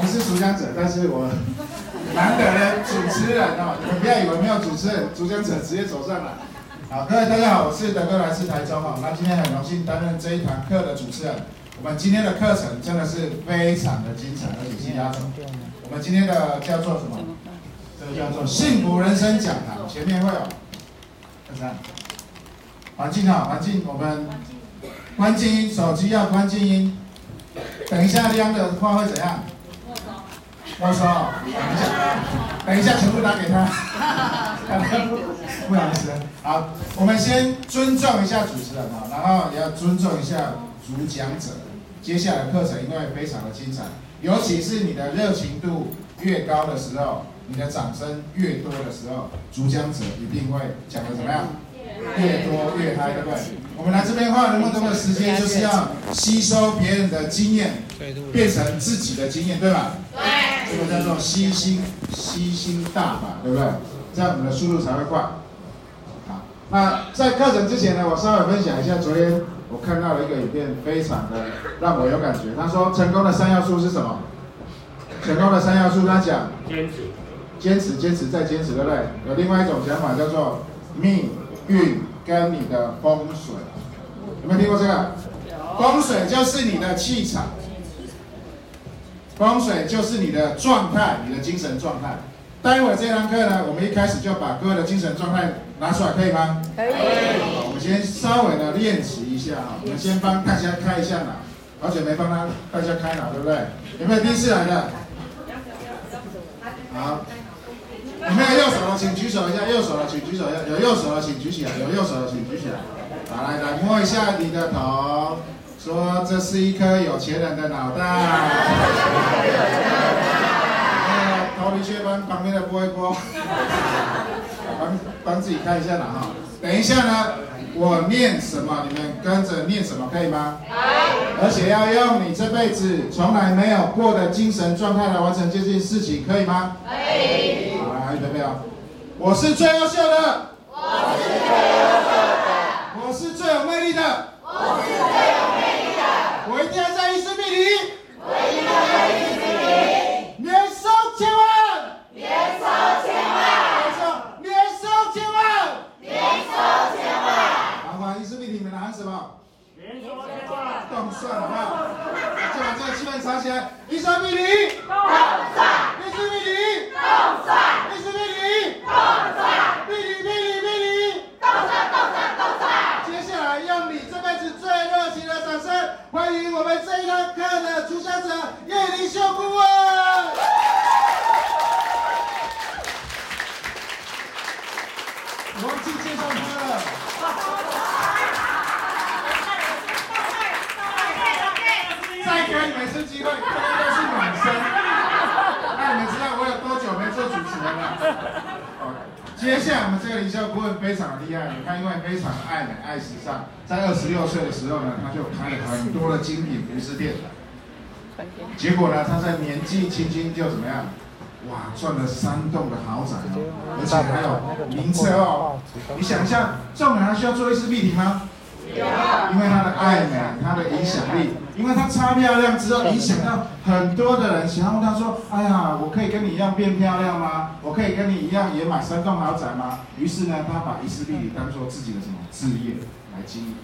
不是主讲者，但是我难得的主持人哦，你们不要以为没有主持人，主讲者直接走上来。好，各位大家好，我是德哥，来自台中哈。那今天很荣幸担任这一堂课的主持人。我们今天的课程真的是非常的精彩，而且是压轴。我们今天的叫做什么？这个叫做幸福人生讲堂。前面会有，看看，环境好，环境我们关静音，手机要关静音。等一下亮的话会怎样？没收。等一下，等一下全部打给他。不好意思。好，我们先尊重一下主持人啊，然后也要尊重一下主讲者。接下来的课程因为非常的精彩，尤其是你的热情度越高的时候，你的掌声越多的时候，主讲者一定会讲的怎么样？越多越嗨，对不对？我们来这边花那么多的时间，就是要吸收别人的经验，变成自己的经验，对吧？对。这个叫做吸星吸星大法，对不对？这样我们的速度才会快。好，那在课程之前呢，我稍微分享一下，昨天我看到了一个影片，非常的让我有感觉。他说，成功的三要素是什么？成功的三要素，他讲坚持，坚持，坚持再坚持，对不对？有另外一种讲法叫做命。运跟你的风水，有没有听过这个？风水就是你的气场，风水就是你的状态，你的精神状态。待会这堂课呢，我们一开始就把各位的精神状态拿出来，可以吗？可以。好，我们先稍微的练习一下啊，我们先帮大家开一下脑，好久没帮他大家开脑，对不对？有没有第一次来的？好。有没有右手的，请举手一下。右手的，请举手一下。有右手的，请举起来。有右手的，请举起来。好，来来摸一下你的头，说这是一颗有钱人的脑袋。头皮屑帮旁边的拨一拨，帮帮自己看一下了哈。等一下呢，我念什么，你们跟着念什么，可以吗？而且要用你这辈子从来没有过的精神状态来完成这件事情，可以吗？可以。有没有？我是最优秀的。我是最优秀的。我是最有魅力的。我是算好不好？就把这个气氛藏起来，一三一零。动算。伊丝碧媞。动算。欢迎我们这一堂课的主讲者叶灵修顾问。我忘记介绍他了。再给你们一次机会，这个都是暖身。那你们知道我有多久没做主持人了？接下来我们这个灵修顾问非常的厉害，你看，因为非常爱美爱时尚，在二十六岁的时候呢，他就开了很多的精品服饰店。结果呢，他在年纪轻轻就怎么样？哇，赚了三栋的豪宅哦，而且还有名车哦。你想一下，这种人还需要做伊丝碧媞吗？因为他的爱美，他的影响力，因为他超漂亮之后，影响到很多的人，想要问他说：“哎呀，我可以跟你一样变漂亮吗？我可以跟你一样也买三栋豪宅吗？”于是呢，他把伊势碧当做自己的什么事业来经营。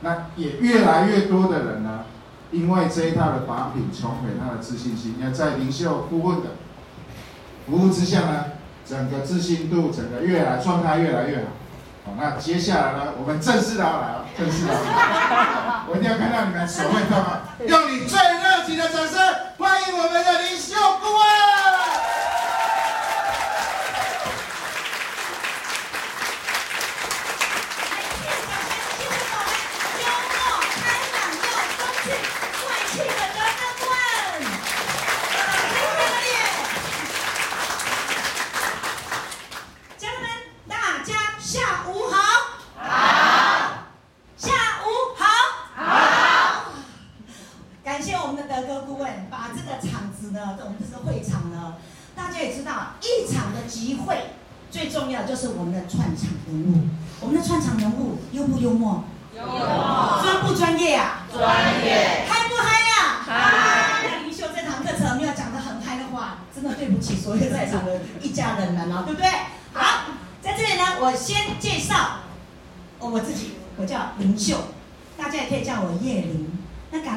那也越来越多的人呢，因为这一套的法品重回他的自信心。要在灵修顾问的服务之下呢，整个自信度，整个越来状态越来越好。好，那接下来呢，我们正式的要来了，正式的，我一定要看到你们手会动啊！用你最热情的掌声，欢迎我们的灵修顾问。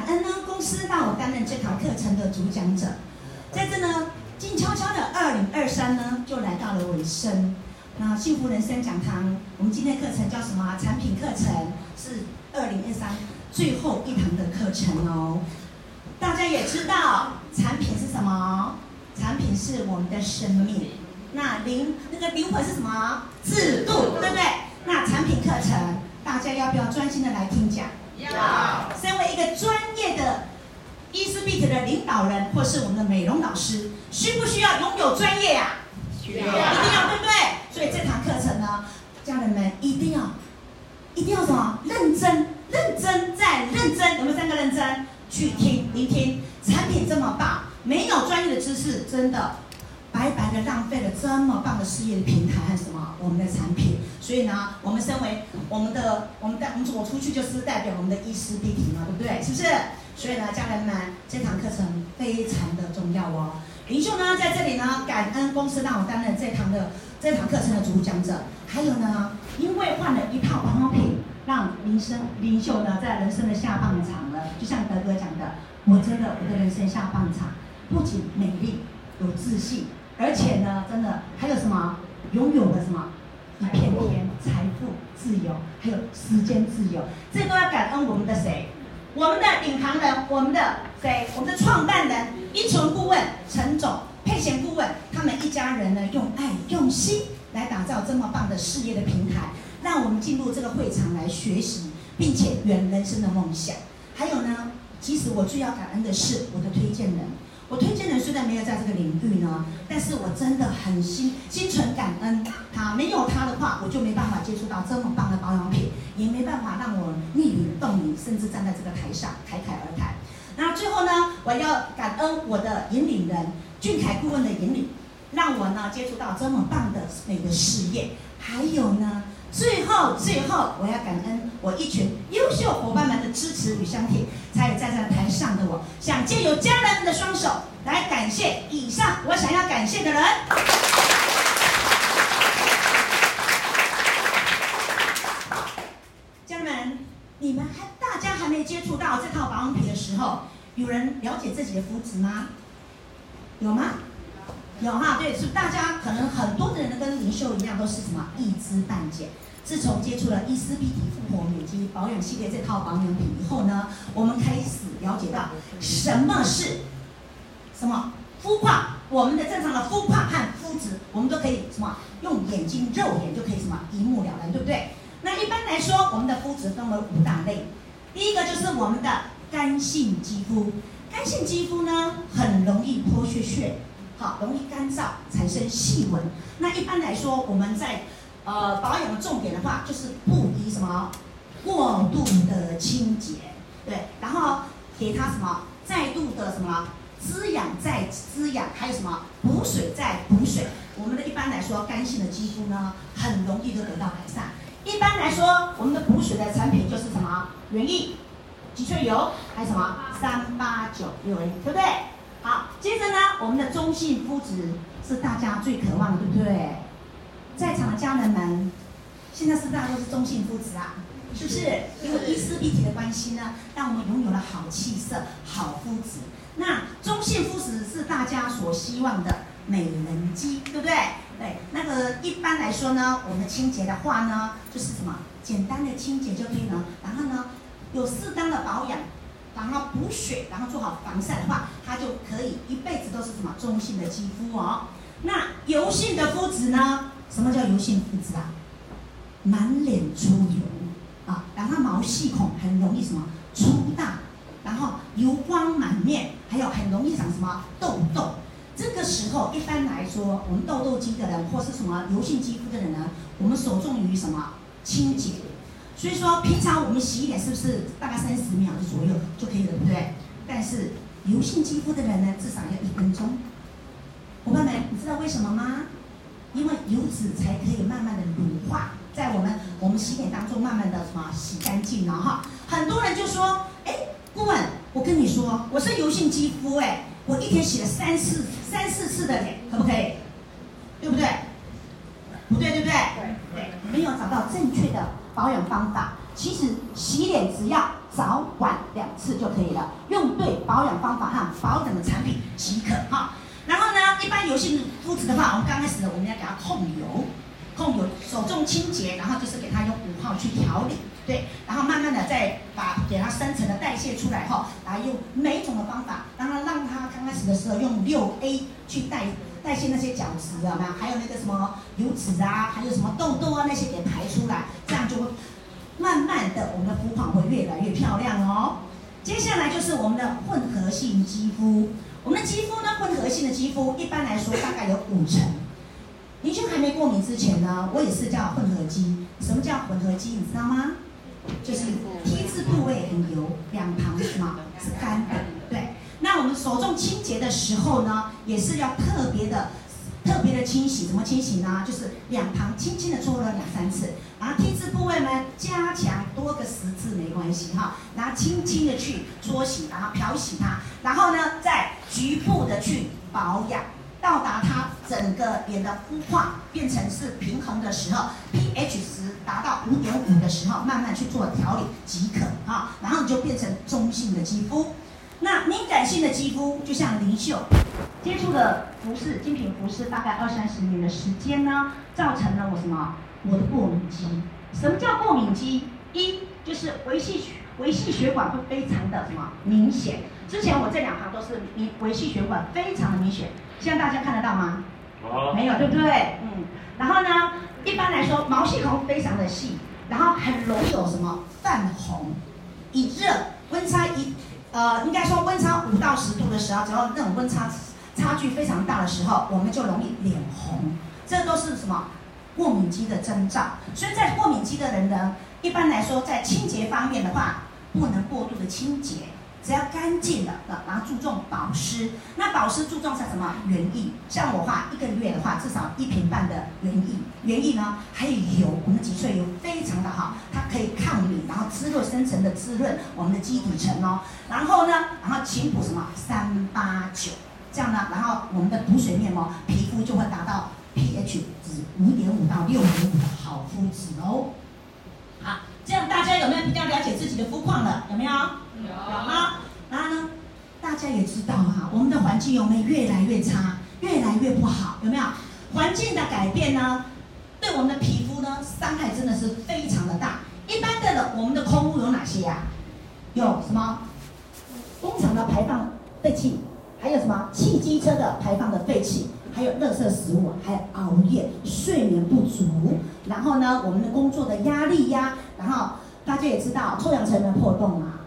恩呢，公司让我担任这堂课程的主讲者。在这呢，静悄悄的二零二三呢，就来到了尾声。那幸福人生讲堂，我们今天课程叫什么？产品课程是二零二三最后一堂的课程哦。大家也知道，产品是什么？产品是我们的生命。那灵那个灵魂是什么？制度，对不对？那产品课程，大家要不要专心的来听讲？要。身为一个专业的 E-SPIT 的领导人，或是我们的美容老师，需不需要拥有专业呀？需要。一定要，对不对？所以这堂课程呢，家人们一定要，一定要什么？认真，认真再认真，有没有三个认真？去听，聆听。产品这么棒，没有专业的知识，真的。白白的浪费了这么棒的事业的平台和什么我们的产品，所以呢，我们身为我们的我们的我们走出去就是代表我们的 E-SPIT 嘛，对不对？是不是？所以呢，家人们，这堂课程非常的重要哦。林秀呢，在这里呢，感恩公司让我担任这堂的这堂课程的主讲者。还有呢，因为换了一套保养品，让林生林秀呢，在人生的下半场了。就像德哥讲的，我真的我的人生下半场不仅美丽有自信。而且呢，真的还有什么？拥有了什么？一片天，财富自由，还有时间自由，这都要感恩我们的谁？我们的领航人，我们的谁？我们的创办人，依存顾问陈总，沛贤顾问，他们一家人呢，用爱用心来打造这么棒的事业的平台，让我们进入这个会场来学习，并且圆人生的梦想。还有呢，其实我最要感恩的是我的推荐人。我推荐人虽然没有在这个领域呢，但是我真的很心心存感恩。他没有他的话，我就没办法接触到这么棒的保养品，也没办法让我逆龄动龄，甚至站在这个台上侃侃而谈。那最后呢，我要感恩我的引领人俊凯顾问的引领，让我呢接触到这么棒的美的事业。还有呢，最后最后我要感恩我一群优秀伙伴们的支持与相挺，才有站在台上的我。想借由家人们的双手来感谢以上我想要感谢的人。家人们，你们还大家还没接触到这套保养品的时候，有人了解自己的肤质吗？有吗？有哈，对，是大家可能很多的人，跟林秀一样，都是什么一知半解。自从接触了 E-SPIT 复活美肌保养系列这套保养品以后呢，我们开始了解到什么是什么肤况，我们的正常的肤况和肤质，我们都可以什么用眼睛肉眼就可以什么一目了然，对不对？那一般来说，我们的肤质分为五大类，第一个就是我们的干性肌肤，干性肌肤呢很容易脱屑屑。好，容易干燥，产生细纹。那一般来说，我们在呃保养的重点的话，就是不宜什么过度的清洁，对，然后给它什么再度的什么滋养再滋养，还有什么补水再补水。我们的一般来说，干性的肌肤呢，很容易就得到改善。一般来说，我们的补水的产品就是什么原液、脊萃油，还有什么三八九六 A，对不对？好，接着呢，我们的中性肤质是大家最渴望的，对不对？在场的家人们，现在是大家都是中性肤质啊，是不是？因为 E-SPIT 的关系呢，让我们拥有了好气色、好肤质。那中性肤质是大家所希望的美人肌，对不对？对，那个一般来说呢，我们的清洁的话呢，就是什么？简单的清洁就可以了。然后呢，有适当的保养。然后补水，然后做好防晒的话，它就可以一辈子都是什么中性的肌肤哦。那油性的肤质呢？什么叫油性肤质啊？满脸出油啊，然后毛细孔很容易什么粗大，然后油光满面，还有很容易长什么痘痘。这个时候一般来说，我们痘痘肌的人或是什么油性肌肤的人呢，我们首重于什么清洁。所以说，平常我们洗脸是不是大概三十秒左右就可以了，对不对？但是油性肌肤的人呢，至少要一分钟。伙伴们，你知道为什么吗？因为油脂才可以慢慢的乳化，在我们我们洗脸当中慢慢的什么洗干净了哈。很多人就说，哎，顾问，我跟你说，我是油性肌肤哎，我一天洗了三四、三四次的脸，可不可以？对不对？不对，对不对？对，没有找到正确的保养方法。其实洗脸只要早晚两次就可以了，用对保养方法和保养的产品即可哈。然后呢，一般油性肤质的话，我们刚开始我们要给它控油，控油手重清洁，然后就是给它用五号去调理，对，然后慢慢的再把给它深层的代谢出来后，然后用每一种的方法，让它让它刚开始的时候用六 A 去代代谢那些角质啊，有没有？还有那个什么油脂啊，还有什么痘痘啊那些给排出来，这样就会慢慢的我们的肤况会越来越漂亮哦。接下来就是我们的混合性肌肤。我们的肌肤呢，混合性的肌肤一般来说大概有五成。您就还没过敏之前呢，我也是叫混合肌。什么叫混合肌？你知道吗？就是 T 字部位很油，两旁是什么？是干的。那我们手重清洁的时候呢，也是要特别的。特别的清洗，怎么清洗呢？就是两旁轻轻的搓了两三次，然后 T 字部位呢，加强多个十次没关系哈，然后轻轻的去搓洗，然后漂洗它，然后呢再局部的去保养，到达它整个脸的肤况变成是平衡的时候，pH 值达到五点五的时候，慢慢去做调理即可啊，然后你就变成中性的肌肤。那敏感性的肌肤，就像林秀接触的服饰，精品服饰大概二三十年的时间呢，造成了我什么？我的过敏肌。什么叫过敏肌？一就是维系维系血管会非常的什么明显。之前我这两行都是维维系血管非常的明显，现在大家看得到吗？哦。没有，对不对？嗯。然后呢，一般来说毛细孔非常的细，然后很容易有什么泛红，一热温差一。呃，应该说温差五到十度的时候，只要那种温差差距非常大的时候，我们就容易脸红，这都是什么过敏肌的征兆。所以在过敏肌的人呢，一般来说在清洁方面的话，不能过度的清洁。只要干净的，然后注重保湿。那保湿注重是什么？原液。像我话，一个月的话，至少一瓶半的原液。原液呢，还有油，我们脊髓油非常的好，它可以抗敏，然后滋润深层的滋润我们的基底层哦。然后呢，然后勤补什么？三八九，这样呢，然后我们的补水面膜，皮肤就会达到 pH 值五点五到六点五的好肤质哦。好，这样大家有没有比较了解自己的肤况了？有没有？有啊，然后呢，大家也知道哈，我们的环境有没有越来越差，越来越不好？有没有？环境的改变呢，对我们的皮肤呢，伤害真的是非常的大。一般的呢我们的空污有哪些呀？有什么？工厂的排放废气，还有什么？汽机车的排放的废气，还有垃圾食物，还有熬夜、睡眠不足，然后呢，我们的工作的压力呀，然后大家也知道，臭氧层的破洞啊。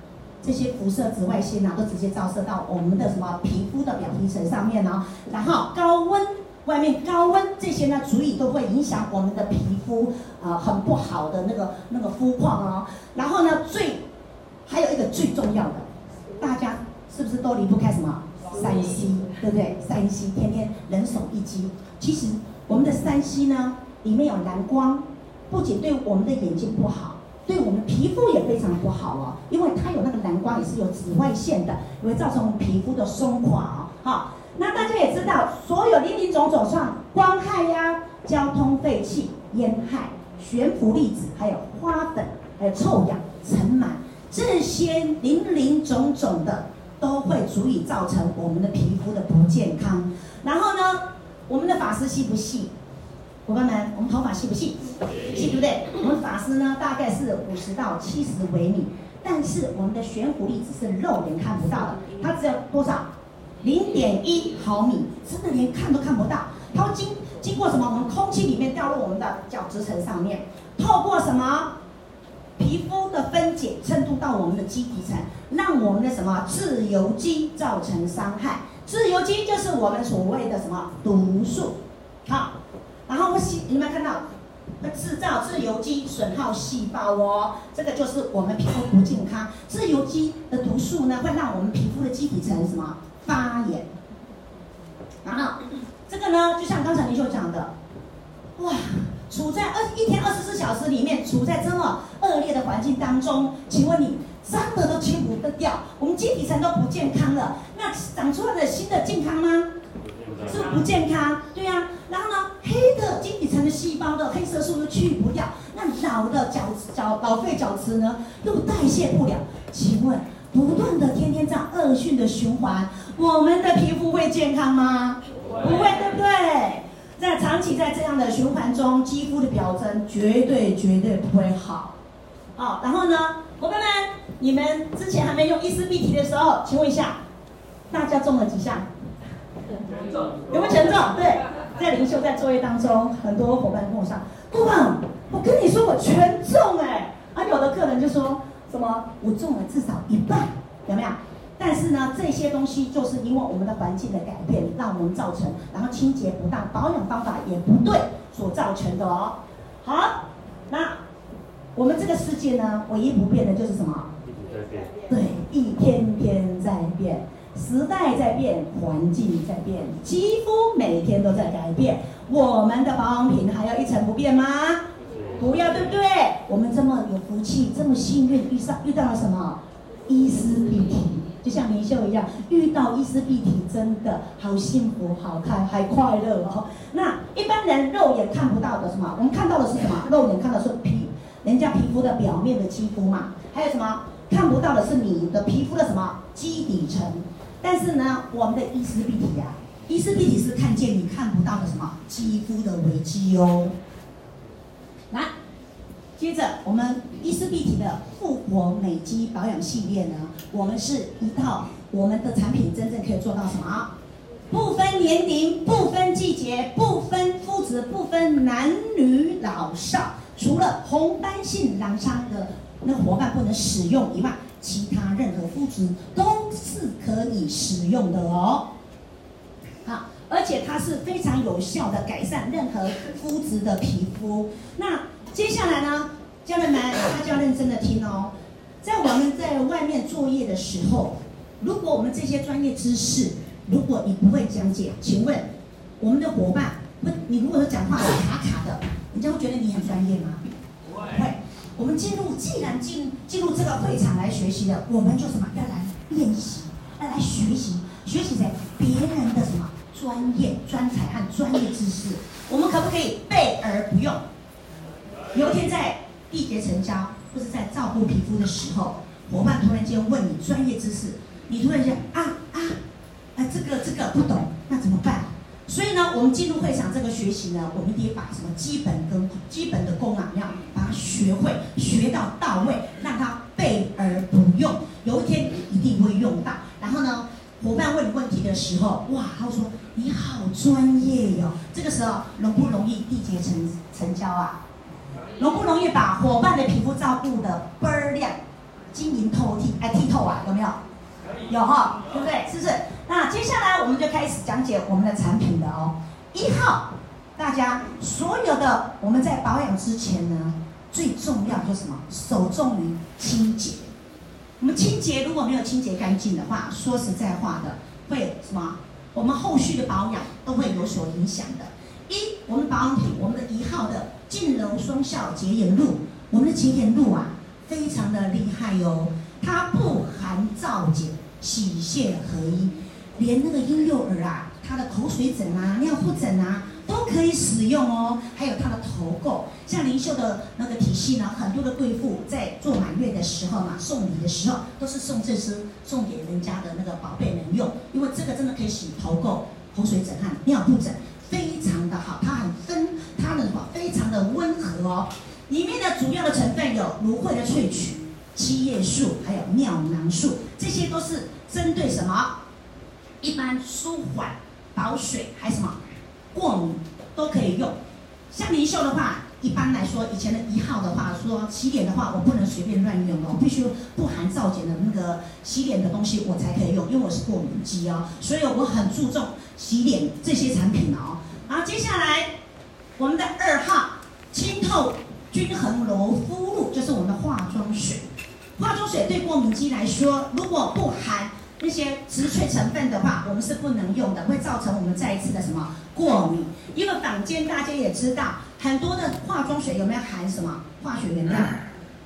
这些辐射紫外线呐，都直接照射到我们的什么皮肤的表皮层上面呢？然后高温，外面高温这些呢，足以都会影响我们的皮肤，呃，很不好的那个那个肤况哦。然后呢，最还有一个最重要的，大家是不是都离不开什么？三 C，对不对？三 C 天天人手一机。其实我们的三 C 呢，里面有蓝光，不仅对我们的眼睛不好。对我们皮肤也非常不好哦，因为它有那个蓝光，也是有紫外线的，也会造成我们皮肤的松垮哦。好，那大家也知道，所有林林总总上光害呀、交通废气、烟害、悬浮粒子，还有花粉、还有臭氧、尘螨，这些林林总总的，都会足以造成我们的皮肤的不健康。然后呢，我们的发丝细不细？伙伴们，我们头发细不细？细，对不对？我们发丝呢，大概是五十到七十微米，但是我们的悬浮粒子是肉眼看不到的，它只有多少？零点一毫米，真的连看都看不到。它会经经过什么？我们空气里面掉入我们的角质层上面，透过什么？皮肤的分解渗透到我们的基底层，让我们的什么自由基造成伤害。自由基就是我们所谓的什么毒素，好。然后我们细，你们看到会制造自由基，损耗细胞哦，这个就是我们皮肤不健康。自由基的毒素呢，会让我们皮肤的基底层什么发炎。然后这个呢，就像刚才您所讲的，哇，处在二一天二十四小时里面，处在这么恶劣的环境当中，请问你脏的都去不得掉，我们基底层都不健康了，那长出来的新的健康吗？是不，健康，对呀、然后呢，黑的基底层的细胞的黑色素又去不掉，那老的角角老废角质呢又代谢不了。请问，不断的天天这样恶性的循环，我们的皮肤会健康吗？不会，对不对？在长期在这样的循环中，肌肤的表征绝对绝对不会好。好，然后呢，伙伴们，你们之前还没用伊丝碧媞的时候，请问一下，大家中了几项？有没有全中？对，在灵修在作业当中，很多伙伴跟我说：“顾问，我跟你说我全中哎！”啊，有的客人就说什么：“我中了至少一半，有没有？”但是呢，这些东西就是因为我们的环境的改变，让我们造成，然后清洁不当、保养方法也不对所造成的哦。好，那我们这个世界呢，唯一不变的就是什么？一直在变。对，一天天在变，时代在变，环境在变，肌肤每天都在改变。我们的保养品还要一成不变吗？不要，对不对？我们这么有福气，这么幸运，遇上遇到了什么？伊丝碧媞。就像明秀一样，遇到伊丝碧媞真的好幸福、好开、还快乐哦。那一般人肉眼看不到的什么？我们看到的是什么？肉眼看到是皮，人家皮肤的表面的肌肤嘛。还有什么？看不到的是你的皮肤的什么？基底层。但是呢，我们的伊丝碧媞呀，伊丝碧媞是看见你看不到的什么？肌肤的危机哦。来。接着，我们伊丝碧媞的复活美肌保养系列呢，我们是一套我们的产品真正可以做到什么？不分年龄，不分季节，不分肤质，不分男女老少，除了红斑性狼疮的那伙伴不能使用以外，其他任何肤质都是可以使用的哦。好，而且它是非常有效的改善任何肤质的皮肤。那接下来呢，家人们，大家要认真的听哦。在我们在外面作业的时候，如果我们这些专业知识，如果你不会讲解，请问我们的伙伴，不，你如果说讲话卡卡的，人家会觉得你很专业吗？不会。我们进入，既然进进入这个会场来学习的，我们就什么？要来练习，要来学习，学习谁？别人的什么专业、专才和专业知识，我们可不可以备而不用？有一天在缔结成交，或是在照顾皮肤的时候，伙伴突然间问你专业知识，你突然间啊啊，啊这个这个不懂，那怎么办？所以呢，我们进入会场这个学习呢，我们得把什么基本跟基本的功啊，要把它学会，学到到位，让它备而不用。有一天一定会用到。然后呢，伙伴问你问题的时候，哇，他说你好专业哟、这个时候容不容易缔结成成交啊？容不容易把伙伴的皮肤照顾得倍儿亮、晶莹透剔？哎，剔透啊，有没有？有哈，对不对？是不是？那接下来我们就开始讲解我们的产品了哦。一号，大家所有的我们在保养之前呢，最重要就是什么？首重于清洁。我们清洁如果没有清洁干净的话，说实在话的，会什么？我们后续的保养都会有所影响的。一，我们保养品，我们的一号的。净柔双效洁颜露，我们的洁颜露啊，非常的厉害哟、哦。它不含皂碱，洗卸合一，连那个婴幼儿啊，他的口水疹啊、尿布疹啊，都可以使用哦。还有它的头垢，像灵秀的那个体系呢，很多的贵妇在做满月的时候嘛，送礼的时候，都是送这支送给人家的那个宝贝们用，因为这个真的可以洗头垢、口水疹和尿布疹。非常的好，它很分，它的什么非常的温和哦。里面的主要的成分有芦荟的萃取、七叶素，还有尿囊素，这些都是针对什么？一般舒缓、保水，还什么过敏都可以用。像灵秀的话，一般来说，以前的一号的话说洗脸的话，我不能随便乱用哦，必须不含皂碱的那个洗脸的东西我才可以用，因为我是过敏肌哦，所以我很注重洗脸这些产品哦。好，接下来我们的二号清透均衡柔肤露就是我们的化妆水。化妆水对过敏肌来说，如果不含那些植萃成分的话，我们是不能用的，会造成我们再一次的什么过敏？因为坊间大家也知道，很多的化妆水有没有含什么化学原料？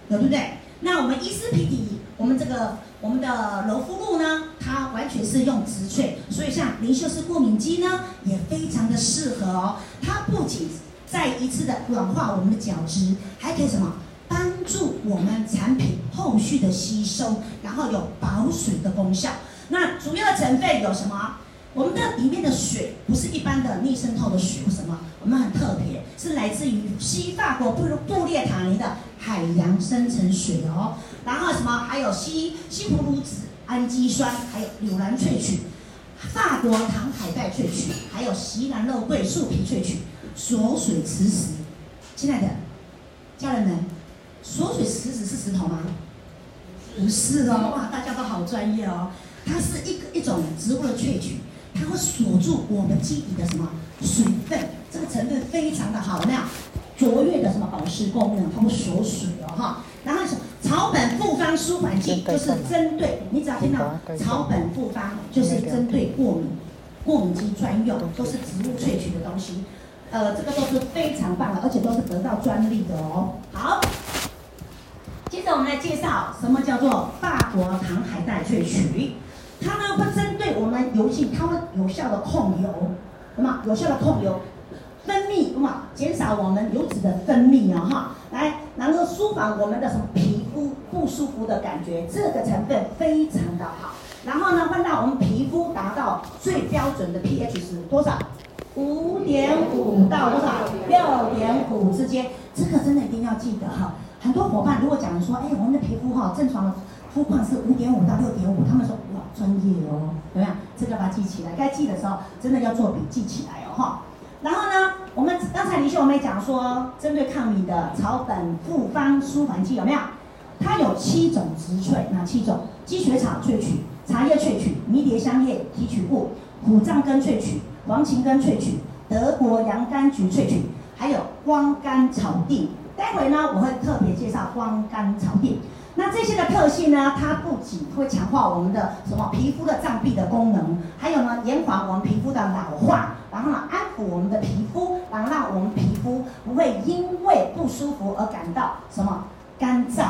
对不对？那我们伊丝碧媞我们这个我们的柔肤露呢，它完全是用植萃，所以像林秀氏过敏肌呢，也非常的适合哦。它不仅再一次的软化我们的角质，还可以什么？助我们产品后续的吸收，然后有保水的功效。那主要的成分有什么？我们的里面的水不是一般的逆渗透的水，什么？我们很特别，是来自于西法国布布列塔尼的海洋深层水哦。然后什么？还有西西葫芦籽氨基酸，还有柳兰萃取，法国糖海带萃取，还有西兰肉桂树皮萃取，锁水磁石。亲爱的家人们，锁水石子是石头吗？不是哦，哇，大家都好专业哦。它是一个一种植物的萃取。它会锁住我们基底的什么水分？这个成分非常的好，那样卓越的什么保湿功能，它会锁水哦哈。然后什么草本复方舒缓剂，就是针对你只要听到草本复方，就是针对过敏过敏肌专用，都是植物萃取的东西。呃，这个都是非常棒的，而且都是得到专利的哦。好，接着我们来介绍什么叫做法国糖海带萃取。它呢会针对我们油性，它会有效的控油，那么有效的控油分泌，那么减少我们油脂的分泌啊哈，来能够舒缓我们的什么皮肤不舒服的感觉，这个成分非常的好。然后呢，会让我们皮肤达到最标准的 pH 值多少？五点五到多少？六点五之间，这个真的一定要记得哈。很多伙伴如果讲说，哎，我们的皮肤哈正常的。肤况是五点五到六点五，他们说哇专业哦，怎么样？这个把它记起来，该记的时候真的要做笔记起来哦哈。然后呢，我们刚才李秀我们也讲说，针对抗敏的草本复方舒缓剂有没有？它有七种植萃，哪七种？积雪草萃取、茶叶萃取、迷迭香叶提取物、虎杖根萃取、黄芩根萃取、德国洋甘菊萃取，还有光甘草定。待会呢，我会特别介绍光甘草定。那这些的特性呢，它不仅会强化我们的什么皮肤的脏壁的功能，还有呢，延缓我们皮肤的老化，然后呢，安抚我们的皮肤，然后让我们皮肤不会因为不舒服而感到什么干燥，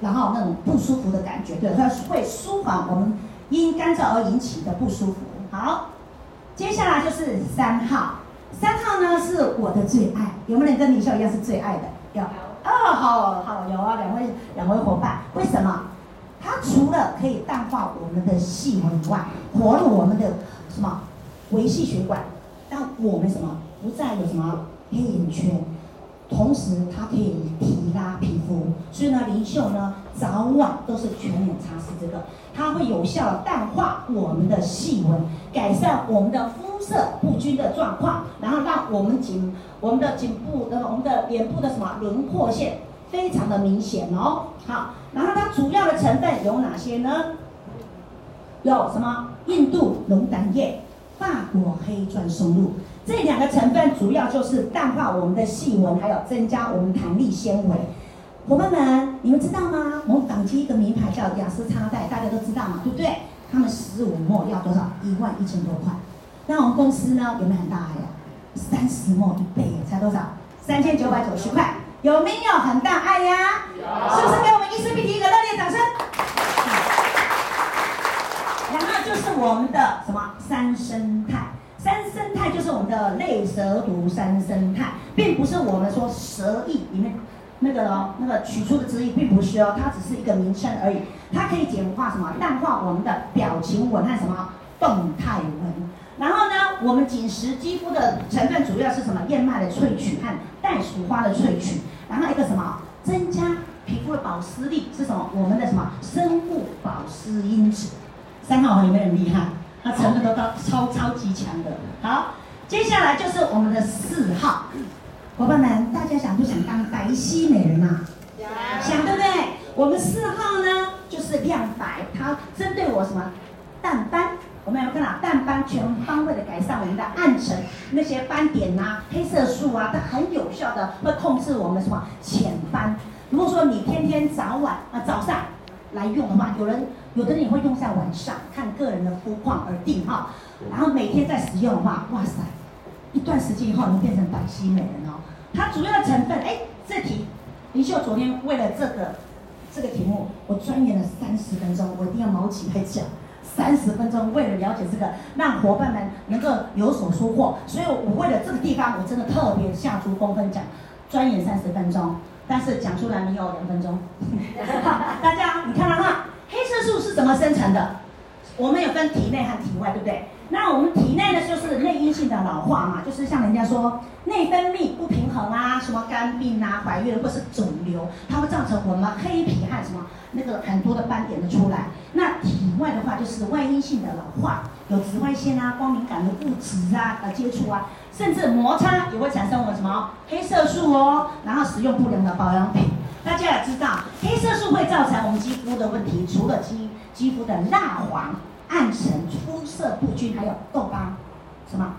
然后那种不舒服的感觉，对，它会舒缓我们因干燥而引起的不舒服。好，接下来就是三号，三号呢是我的最爱，有没有人跟林秀一样是最爱的？有。哦，好好有啊，两位两位伙伴，为什么？它除了可以淡化我们的细纹以外，活络我们的什么维系血管，让我们什么不再有什么黑眼圈，同时它可以提拉皮肤，所以呢，林秀呢早晚都是全脸擦拭这个，它会有效淡化我们的细纹，改善我们的肤肤色不均的状况，然后让我们颈我们的颈部的我们的脸部的什么轮廓线非常的明显哦。好，然后它主要的成分有哪些呢？有什么？印度龙胆叶、法国黑钻松露，这两个成分主要就是淡化我们的细纹，还有增加我们弹力纤维。伙伴们，你们知道吗？我们纺织一个名牌叫雅诗擦带，大家都知道嘛，对不对？他们十五墨要多少？一万一千多块。那我们公司呢，有没有很大爱呀？三十墨一倍，才多少？三千九百九十块，有没有很大爱呀？是不是给我们伊丝碧提一个热烈掌声？然后就是我们的什么三生态，三生态就是我们的类蛇毒三生态，并不是我们说蛇意里面那个哦，那个取出的汁液，并不是哦，它只是一个名称而已。它可以简化什么？淡化我们的表情纹和什么动态纹。然后呢，我们紧实肌肤的成分主要是什么？燕麦的萃取和袋鼠花的萃取。然后一个什么？增加皮肤的保湿力是什么？我们的什么？生物保湿因子。三号有没有很厉害？它成分都到超超级强的。好，接下来就是我们的四号。伙伴们，大家想不想当白皙美人啊？想对不对？我们四号呢，就是亮白，它针对我什么？淡斑。我们有看到淡斑全方位的改善我们的暗沉那些斑点呐、啊、黑色素啊，它很有效的会控制我们什么浅斑。如果说你天天早晚啊早上来用的话，有人有的人也会用在晚上，看个人的肤况而定哈。然后每天在使用的话，哇塞，一段时间以后能变成白皙美人哦。它主要的成分，哎，这题林秀昨天为了这个这个题目，我钻研了三十分钟，我一定要毛起来讲。三十分钟，为了了解这个，让伙伴们能够有所收获，所以我为了这个地方，我真的特别下足功夫讲，钻研三十分钟，但是讲出来没有两分钟。大家，你看了哈，黑色素是怎么生成的？我们有分体内和体外，对不对？那我们体内呢，就是内因性的老化嘛，就是像人家说内分泌不平衡啊，什么肝病啊、怀孕或是肿瘤，它会造成我们黑皮和什么那个很多的斑点的出来。那体外的话，就是外因性的老化，有紫外线啊、光敏感的物质啊的接触啊，甚至摩擦也会产生我们什么黑色素哦。然后使用不良的保养品，大家也知道，黑色素会造成我们肌肤的问题，除了肌肌肤的蜡黄。暗沉、肤色不均，还有痘疤，什么？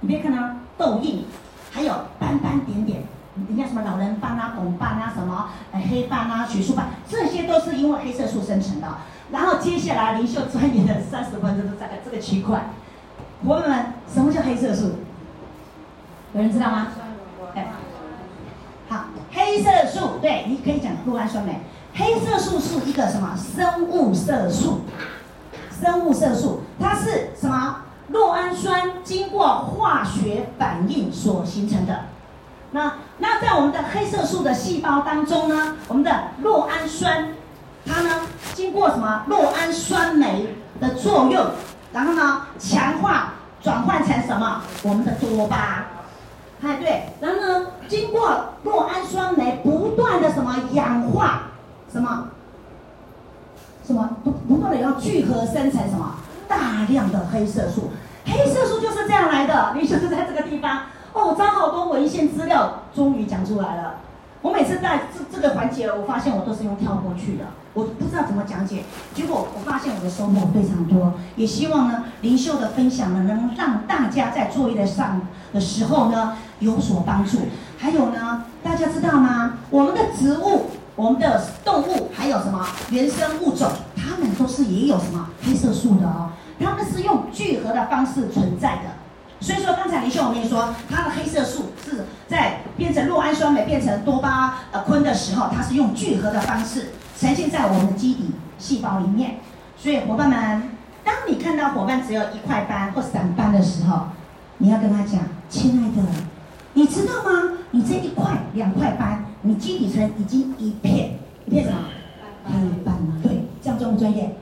你别看到痘印，还有斑斑点点，你看什么老人斑啊、红斑啊、什么呃黑斑啊、血素斑，这些都是因为黑色素生成的。然后接下来，林秀钻研的三十分钟都在这个区块。伙伴们，什么叫黑色素？有人知道吗？哎，好，黑色素，对，你可以讲酪氨酸酶。黑色素是一个什么生物色素？生物色素，它是什么？酪氨酸经过化学反应所形成的。那那在我们的黑色素的细胞当中呢，我们的酪氨酸，它呢经过什么？酪氨酸酶的作用，然后呢强化转换成什么？我们的多巴。哎对，然后呢经过酪氨酸酶不断的什么氧化，什么？什么不不断的要聚合生成什么大量的黑色素，黑色素就是这样来的。你就是在这个地方哦，找好多文献资料，终于讲出来了。我每次在这这个环节，我发现我都是用跳过去的，我不知道怎么讲解。结果我发现我的收获非常多，也希望呢灵修的分享呢，能让大家在作业的上的时候呢有所帮助。还有呢，大家知道吗？我们的植物。我们的动物还有什么原生物种，它们都是也有什么黑色素的哦，它们是用聚合的方式存在的。所以说，刚才林秀我跟你说，它的黑色素是在变成酪氨酸酶变成多巴呃醌的时候，它是用聚合的方式呈现在我们的基底细胞里面。所以伙伴们，当你看到伙伴只有一块斑或散斑的时候，你要跟他讲，亲爱的，你知道吗？你这一块两块斑。你基底层已经一片一片什么黑斑了？对，这样专不专业？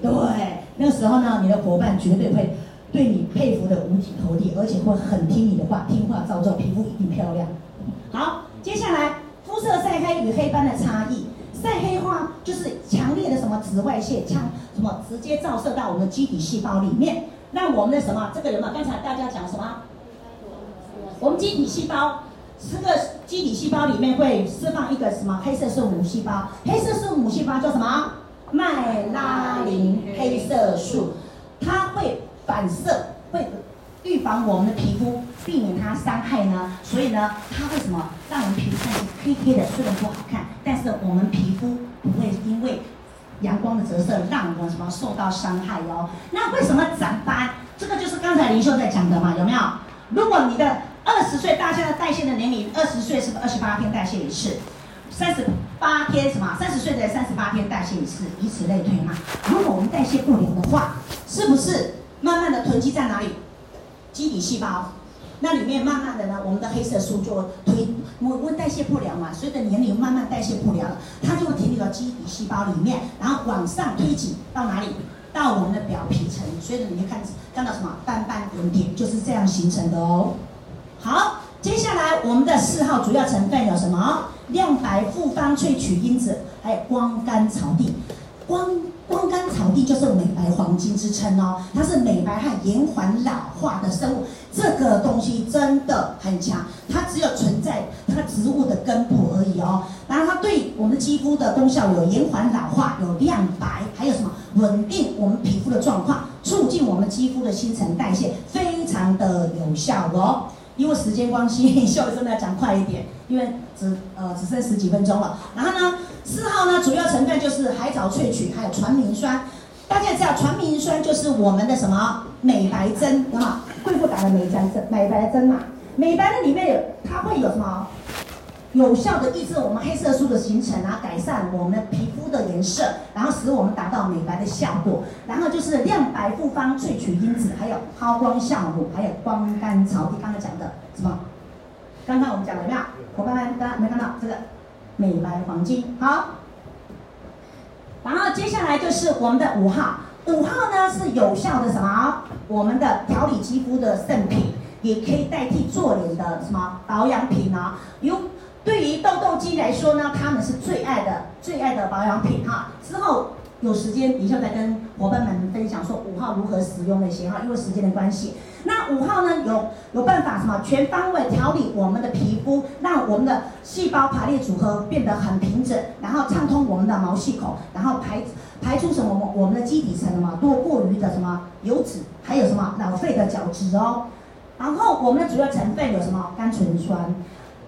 对，那个时候呢，你的伙伴绝对会对你佩服的五体投地，而且会很听你的话，听话照做，皮肤一定漂亮。好，接下来肤色晒黑与黑斑的差异，晒黑化就是强烈的什么紫外线，强什么直接照射到我们的基底细胞里面，让我们的什么这个有没有？刚才大家讲什么？我们基底细胞。这个基底细胞里面会释放一个什么黑色素母细胞？黑色素母细胞叫什么？麦拉林黑色素，它会反射，会预防我们的皮肤，避免它伤害呢。所以呢，它会什么？让我们皮肤看起来黑黑的，虽然不好看，但是我们皮肤不会因为阳光的折射让我们什么受到伤害哦。那为什么长斑？这个就是刚才林秀在讲的嘛，有没有？如果你的二十岁，大家的代谢的年龄，二十岁是不是二十八天代谢一次？三十八天什么？三十岁的三十八天代谢一次，以此类推嘛。如果我们代谢不良的话，是不是慢慢的囤积在哪里？基底细胞，那里面慢慢的呢，我们的黑色素就推，我我代谢不良嘛，随着年龄慢慢代谢不良了，它就会停留到基底细胞里面，然后往上推挤到哪里？到我们的表皮层，所以呢你就看看到什么斑斑点点，就是这样形成的哦。好，接下来我们的四号主要成分有什么？亮白复方萃取因子，还有光甘草地。光光甘草地就是美白黄金之称哦，它是美白和延缓老化的生物。这个东西真的很强，它只有存在它植物的根部而已哦。然后它对我们肌肤的功效有延缓老化，有亮白，还有什么？稳定我们皮肤的状况，促进我们肌肤的新陈代谢，非常的有效哦。因为时间关系，秀真的要讲快一点，因为只呃只剩十几分钟了。然后呢，四号呢主要成分就是海藻萃取，还有传明酸。大家也知道传明酸就是我们的什么美白针，啊？贵妇打的美白针，美白针嘛。美白的里面有它会有什么？有效的抑制我们黑色素的形成然后，改善我们的皮肤的颜色，然后使我们达到美白的效果。然后就是亮白复方萃取因子，还有抛光酵母，还有光甘草地。刚才讲的什么？刚刚我们讲了有没有？伙伴们，大家有没有看到这个美白黄金？好。然后接下来就是我们的五号，五号呢是有效的什么？我们的调理肌肤的圣品，也可以代替做脸的什么保养品啊？有。对于痘痘肌来说呢，他们是最爱的、最爱的保养品哈。之后有时间，以后再跟伙伴们分享说五号如何使用那些哈，因为时间的关系。那五号呢，有有办法什么全方位调理我们的皮肤，让我们的细胞排列组合变得很平整，然后畅通我们的毛细孔，然后排排出什么我们的基底层的嘛多过于的什么油脂，还有什么老废的角质哦。然后我们的主要成分有什么？甘醇酸。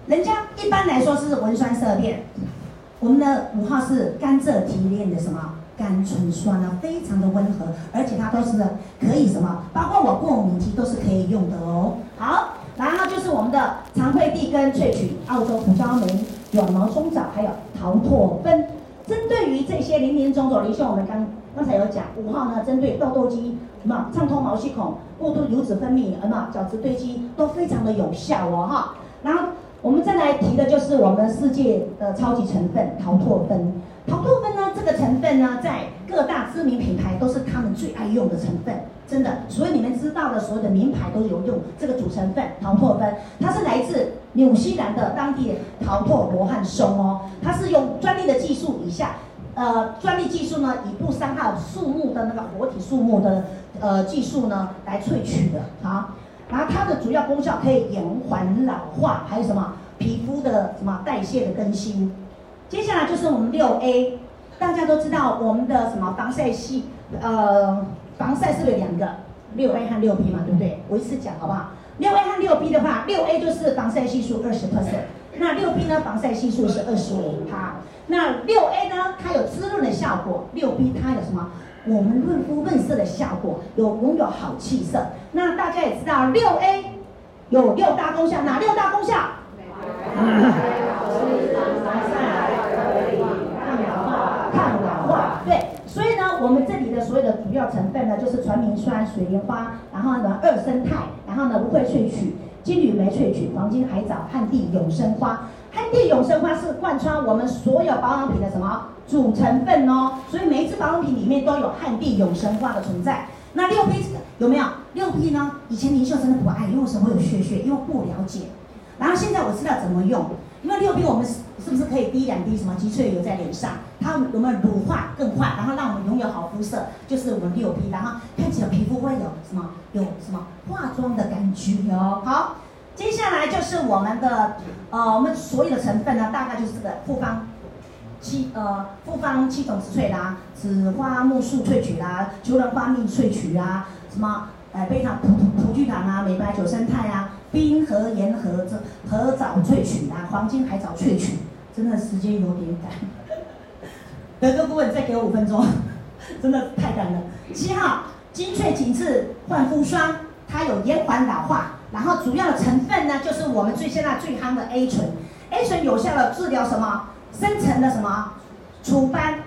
人家一般来说是文酸色变，我们的五号是甘蔗提炼的什么甘醇酸啊，非常的温和，而且它都是可以什么，包括我过敏期都是可以用的哦。好，然后就是我们的长穗地根萃取、澳洲胡椒莓、软毛松藻，还有桃唾酚。针对于这些林林总总，你像我们刚刚才有讲，五号呢，针对痘痘肌什么畅通毛细孔、过度油脂分泌、什么角质堆积都非常的有效哦哈。然后。我们再来提的就是我们世界的超级成分桃拓酚。桃拓酚呢，这个成分呢，在各大知名品牌都是他们最爱用的成分，真的。所以你们知道的所有的名牌都有用这个主成分桃拓酚，它是来自纽西兰的当地的桃拓罗汉松哦，它是用专利的技术以下，呃，专利技术呢，以不伤害树木的那个活体树木的呃技术呢来萃取的，好。然后它的主要功效可以延缓老化，还有什么皮肤的什么代谢的更新。接下来就是我们六 A，大家都知道我们的什么防晒系，呃，防晒是不是有两个？六 A 和六 B 嘛，对不对？我一次讲好不好？六 A 和六 B 的话，六 A 就是防晒系数二十 percent，那六 B 呢，防晒系数是二十五趴。那六 A 呢，它有滋润的效果，六 B 它有什么？我们润肤润色的效果，有拥有好气色。那大家也知道，六 A 有六大功效，哪六大功效？嗯、抗老化、抗老化。对，所以呢，我们这里的所有的主要成分呢，就是传明酸、水莲花，然后呢，二生态，然后呢，芦荟萃取、金缕梅萃取、黄金海藻、旱地永生花。旱地永生花是贯穿我们所有保养品的什么？主成分哦，所以每一支保养品里面都有旱地永生花的存在。那六 P 有没有？六 P 呢？以前林秀真的不爱，因为什么有血血？因为不了解。然后现在我知道怎么用，因为六 P 我们是是不是可以滴两滴什么肌萃油在脸上？它有没有乳化更快？然后让我们拥有好肤色，就是我们六 P，然后看起来皮肤会有什么？有什么化妆的感觉哦？好，接下来就是我们的呃，我们所有的成分呢，大概就是这个复方。七呃复方七种植萃啦，紫花苜蓿萃取啦，秋兰花蜜萃取啊，什么呃贝塔葡葡聚糖啊，美白九胜肽啊，冰河盐和这褐藻萃取啊，黄金海藻萃取，真的时间有点赶。德哥顾问再给我五分钟，真的太赶了。七号精粹紧致焕肤霜，它有延缓老化，然后主要的成分呢就是我们最现在最夯的 A 醇，A 醇有效的治疗什么？深层的什么？除斑，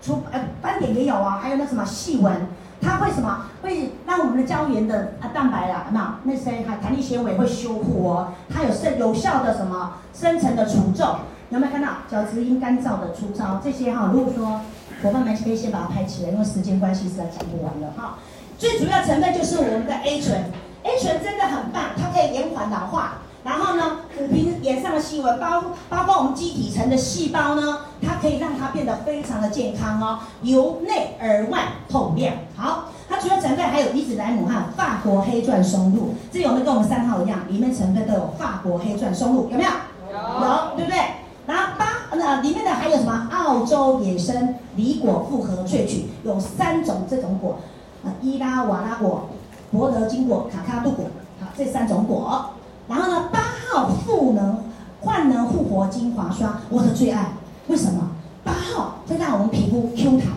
除呃斑点也有啊，还有那什么细纹，它会什么？会让我们的胶原的啊蛋白啊，那那些还弹力纤维会修活，它有深有效的什么？深层的除皱，有没有看到？角质因干燥的粗糙这些哈？如果说伙伴们可以先把它拍起来，因为时间关系实在讲不完了哈。最主要成分就是我们的 A 醇。，A 醇真的很棒，它可以延缓老化。然后呢，抚平脸上的细纹，包包括我们基底层的细胞呢，它可以让它变得非常的健康哦，由内而外透亮。好，它除了成分还有伊子莱姆和法国黑钻松露，这有没有跟我们三号一样？里面成分都有法国黑钻松露，有没有？有，有，对不对？然后八那里面的还有什么？澳洲野生梨果复合萃取，有三种这种果，呃，伊拉瓦拉果、博德金果、卡卡杜果，好，这三种果。然后呢，八号赋能焕能复活精华霜，我的最爱。为什么？八号会让我们皮肤 Q 弹，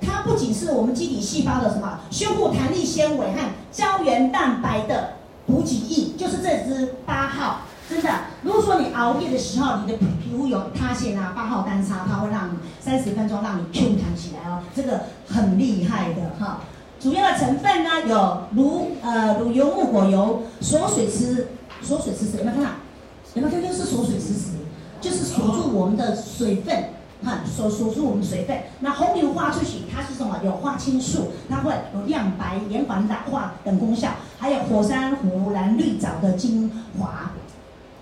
它不仅是我们基底细胞的什么修复弹力纤维和胶原蛋白的补给液，就是这支八号真的，如果说你熬夜的时候，你的皮肤有塌陷啊，八号单擦，它会让你三十分钟让你 Q 弹起来哦，这个很厉害的哈。主要的成分呢有乳呃乳油、木果油、锁水磁、锁水磁石，有没有看到？有没有看到？是锁水磁石，就是锁住我们的水分。哈，锁锁住我们水分。那红牛花萃取它是什么？有花青素，它会有亮白、延缓老化等功效。还有火山湖蓝绿藻的精华。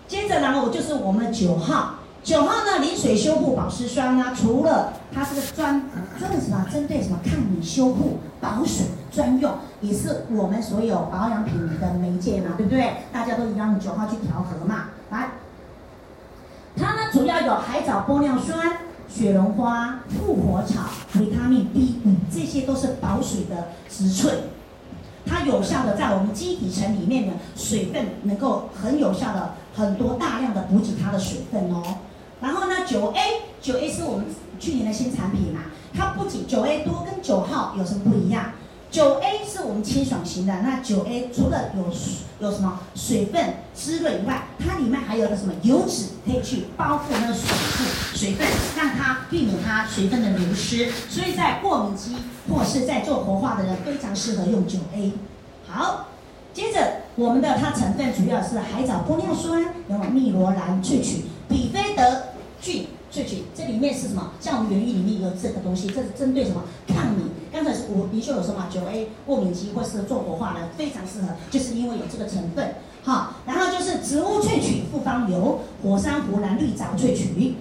接着呢，我就是我们九号。九号呢，临水修护保湿霜呢，除了它是个专专门什么，针对什么抗敏修护保水专用，也是我们所有保养品的媒介嘛，对不对？大家都一样用，九号去调和嘛。来，它呢主要有海藻玻尿酸。雪绒花、复活草、维他命 B 五，这些都是保水的植萃，它有效的在我们基底层里面的水分能够很有效的很多大量的补给它的水分哦。然后呢，九 A 九 A 是我们去年的新产品嘛，它不仅九 A 多跟九号有什么不一样？九 A 是我们清爽型的，那九 A 除了有有什么水分滋润以外，它里面还有个什么油脂可以去包覆那个水分水分，让它避免它水分的流失。所以在过敏肌或是在做活化的人非常适合用九 A。好，接着我们的它成分主要是海藻玻尿酸，有蜜罗兰萃取，比菲德菌。萃取这里面是什么？像我们原液里面有这个东西，这是针对什么？抗敏。刚才是我的确有说嘛，九 A 过敏肌或是做活化的非常适合，就是因为有这个成分。好，然后就是植物萃取复方油，火山湖蓝绿藻萃取，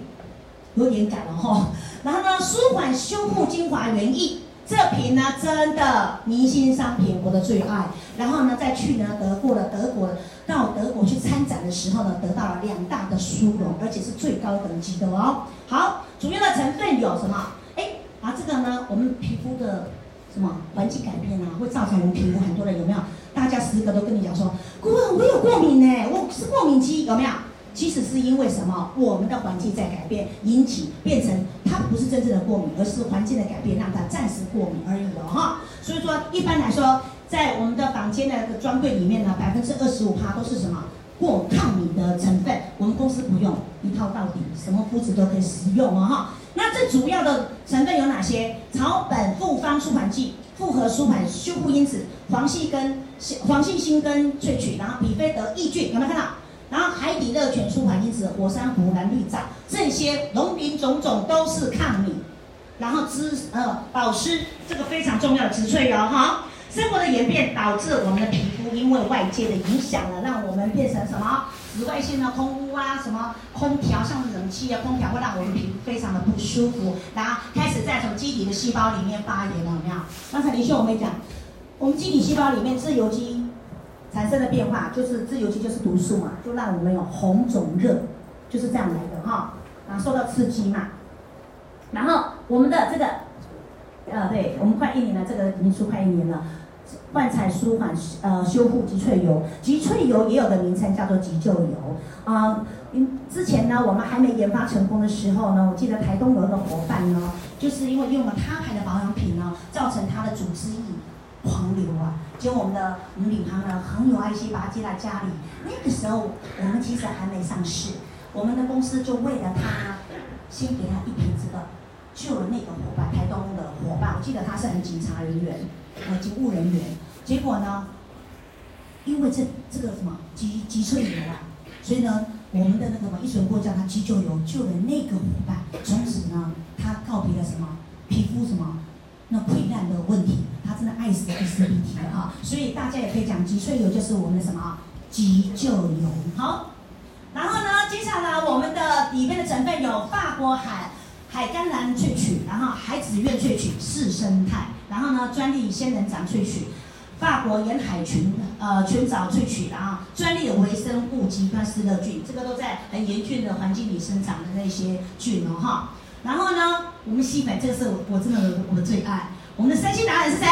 有点赶了哈。然后呢，舒缓修护精华原液。这瓶呢，真的明星商品，我的最爱。然后呢，在去年得过了德国，到德国去参展的时候呢，得到了两大的殊荣，而且是最高等级的哦。好，主要的成分有什么？哎，啊，这个呢，我们皮肤的什么环境改变啊，会造成我们皮肤很多人有没有？大家十个都跟你讲说，顾问，我有过敏呢，我是过敏肌，有没有？其实是因为什么？我们的环境在改变，引起变成它不是真正的过敏，而是环境的改变让它暂时过敏而已哦哈。所以说，一般来说，在我们的房间的专柜里面呢，百分之二十五趴都是什么过抗敏的成分。我们公司不用一套到底，什么肤质都可以使用哦哈。那这主要的成分有哪些？草本复方舒缓剂、复合舒缓修护因子、黄细根、黄细心根萃取，然后比菲德抑菌，有没有看到？然后海底热泉舒缓因子、火山湖蓝绿藻，这些龙林种种都是抗敏，然后滋呃保湿，这个非常重要的植萃哦哈。生活的演变导致我们的皮肤因为外界的影响了，让我们变成什么紫外线的空污啊，什么空调像冷气啊，空调会让我们皮肤非常的不舒服，然后开始在从基底的细胞里面发炎了，有没有？刚才林秀我们讲，我们基底细胞里面自由基因。产生的变化就是自由基就是毒素嘛，就让我们有红肿热，就是这样来的哈。啊，受到刺激嘛。然后我们的这个，呃，对，我们快一年了，这个已经出快一年了。焕彩舒缓呃修护极萃油，极萃油也有的名称叫做急救油啊。因、之前呢，我们还没研发成功的时候呢，我记得台东有一个伙伴呢，就是因为用了他牌的保养品呢，造成他的组织液狂流啊。结果我们的我们领航呢很有爱心，把他接在家里。那个时候我们其实还没上市，我们的公司就为了他，先给他一瓶这个，救了那个伙伴，台东的伙伴。我记得他是很警察人员，呃，警务人员。结果呢，因为这这个什么急急萃油啊，所以呢，我们的那个什么一水过叫他急救油，救了那个伙伴。从此呢，他告别了什么皮肤什么那溃烂的问题。他真的爱死爱死 B T 了哈，所以大家也可以讲，急萃油就是我们的什么急救油。好，然后呢，接下来我们的里面的成分有法国海海甘蓝萃取，然后海紫苑萃取，四生态，然后呢，专利仙人掌萃取，法国沿海群呃群藻萃取，然后专利的微生物极端斯乐菌，这个都在很严峻的环境里生长的那些菌哦哈。然后呢，我们吸粉，这个是我我真的我的最爱。我们的三星达人是谁？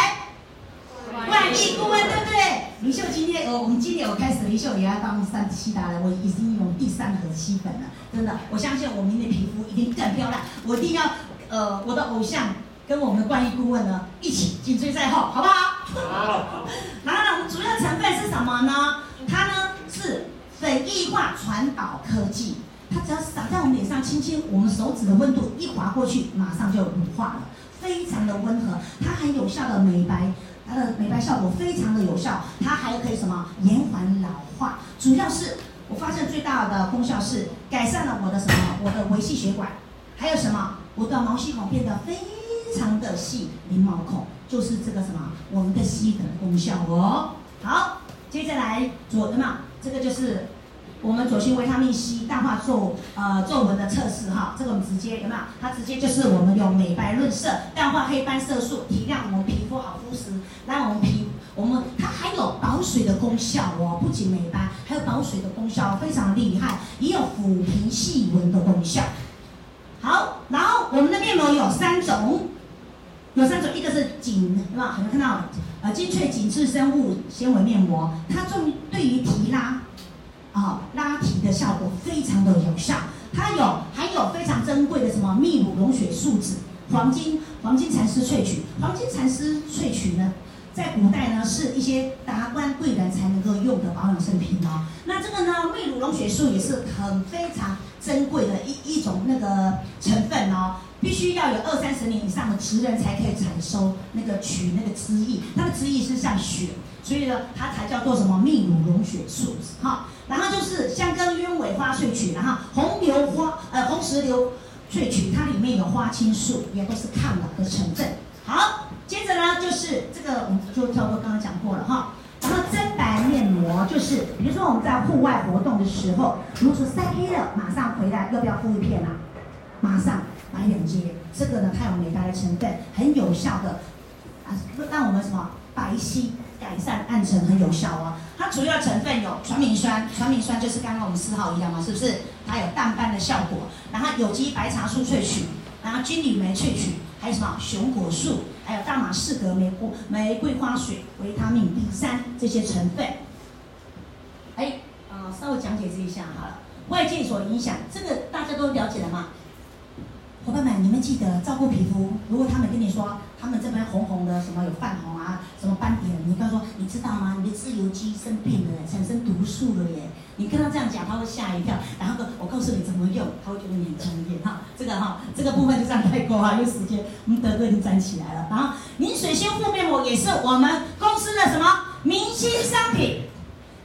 万亿顾问，对不对？林秀今天，呃，我们今天我开始，林秀也要当三期达人，我已经用第三盒吸粉了，真的，我相信我明天皮肤一定更漂亮，我一定要，呃，我的偶像跟我们的冠益顾问呢一起紧追在后，好不好？好。然后呢，我们主要成分是什么呢？它呢是粉液化传导科技，它只要洒在我们脸上，轻轻，我们手指的温度一滑过去，马上就乳化了，非常的温和，它很有效的美白，它的美白效果非常的有效，它还可以什么延缓老化，主要是我发现最大的功效是改善了我的什么，我的微细血管，还有什么，我的毛细孔变得非常的细，零毛孔，就是这个什么，我们的吸的功效哦。好，接下来左的嘛，这个就是。我们左心维他命 C 淡化皱呃皱纹的测试哈，这个我们直接有没有？它直接就是我们有美白润色、淡化黑斑色素，提亮我们皮肤好肤质，让我们皮我们它还有保水的功效哦，不仅美白，还有保水的功效，非常厉害，也有抚平细纹的功效。好，然后我们的面膜有三种，有三种，一个是紧，对吧？有没有看到？呃，精粹紧致生物纤维面膜，它重对于提拉。啊、拉提的效果非常的有效，它有还有非常珍贵的什么秘鲁龙血树脂、黄金黄金蚕丝萃取，黄金蚕丝萃取呢，在古代呢是一些达官贵人才能够用的保养圣品哦。那这个呢，秘鲁龙血树也是很非常珍贵的一一种那个成分哦，必须要有二三十年以上的职人才可以采收那个取那个汁液，它的汁液是像血，所以呢，它才叫做什么秘鲁龙血树脂哈。然后就是香根鸢尾花萃取，然后红牛花呃红石榴萃取，它里面有花青素，也都是抗老的成分。好，接着呢就是这个我们就差不多刚刚讲过了哈。然后增白面膜就是，比如说我们在户外活动的时候，如果说晒黑了，马上回来要不要敷一片啊？马上来两阶，这个呢它有美白的成分，很有效的啊，让我们什么白皙。改善暗沉很有效哦，它主要成分有传明酸，传明酸就是刚刚我们四号一样嘛，是不是？它有淡斑的效果，然后有机白茶素萃取，然后金缕梅萃取，还有什么熊果素，还有大马士革玫瑰玫瑰花水、维他命 B 三这些成分。哎，啊、呃，稍微讲解这一下好了，外界所影响，这个大家都了解了吗？伙伴们，你们记得照顾皮肤。如果他们跟你说，他们这边红红的，什么有泛红啊，什么斑点，你告诉说，你知道吗？你的自由基生病了，产生毒素了耶！你跟他这样讲，他会吓一跳。然后我告诉你怎么用，他会觉得你很专业哈。这个哈，这个部分就这样带过哈，有时间我们德哥已经站起来了。然后，凝水修复面膜也是我们公司的什么明星商品。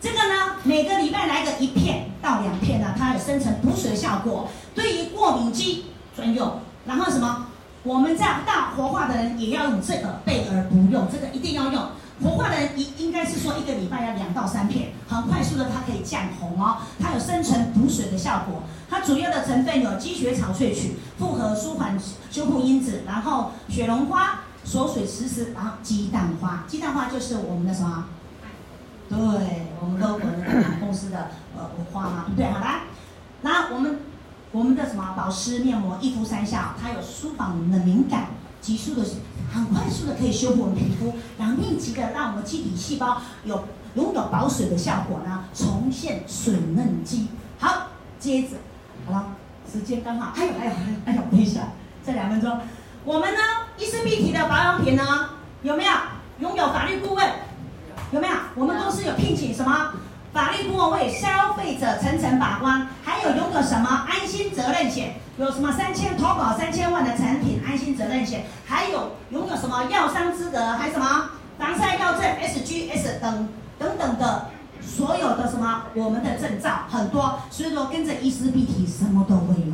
这个呢，每个礼拜来个一片到两片呢，它有深层补水效果，对于过敏肌。专用，然后什么？我们这样大活化的人也要用这个，备而不用这个一定要用。活化的人应应该是说一个礼拜要两到三片，很快速的它可以降红哦，它有深层补水的效果。它主要的成分有积雪草萃取，复合舒缓修复因子，然后雪绒花锁水磁石，然后鸡蛋花，鸡蛋花就是我们的什么？对，我们的我们公司的呃花嘛，对不对？好啦，那我们。我们的什么保湿面膜一敷三效，它有舒缓我们的敏感，急速的、很快速的可以修复我们皮肤，然后密集的让我们肌底细胞有拥有保水的效果呢，重现水嫩肌。好，接着，好了，时间刚好，还有还有还有，哎呀，等一下，这两分钟，我们呢，伊丝碧媞的保养品呢，有没有拥有法律顾问？有没有？我们公司有聘请什么？法律顾问为消费者层层把关，还有拥有什么安心责任险？有什么三千投保三千万的产品安心责任险？还有拥有什么药商资格？还有什么防晒药证 SGS 等等等的所有的什么我们的证照很多，所以说跟着医师必提什么都会有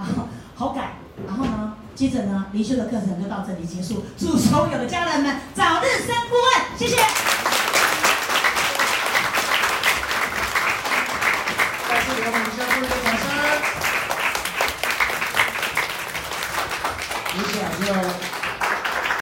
啊，好改。然后呢，接着呢，离休的课程就到这里结束。祝所有的家人们早日升顾问，谢谢。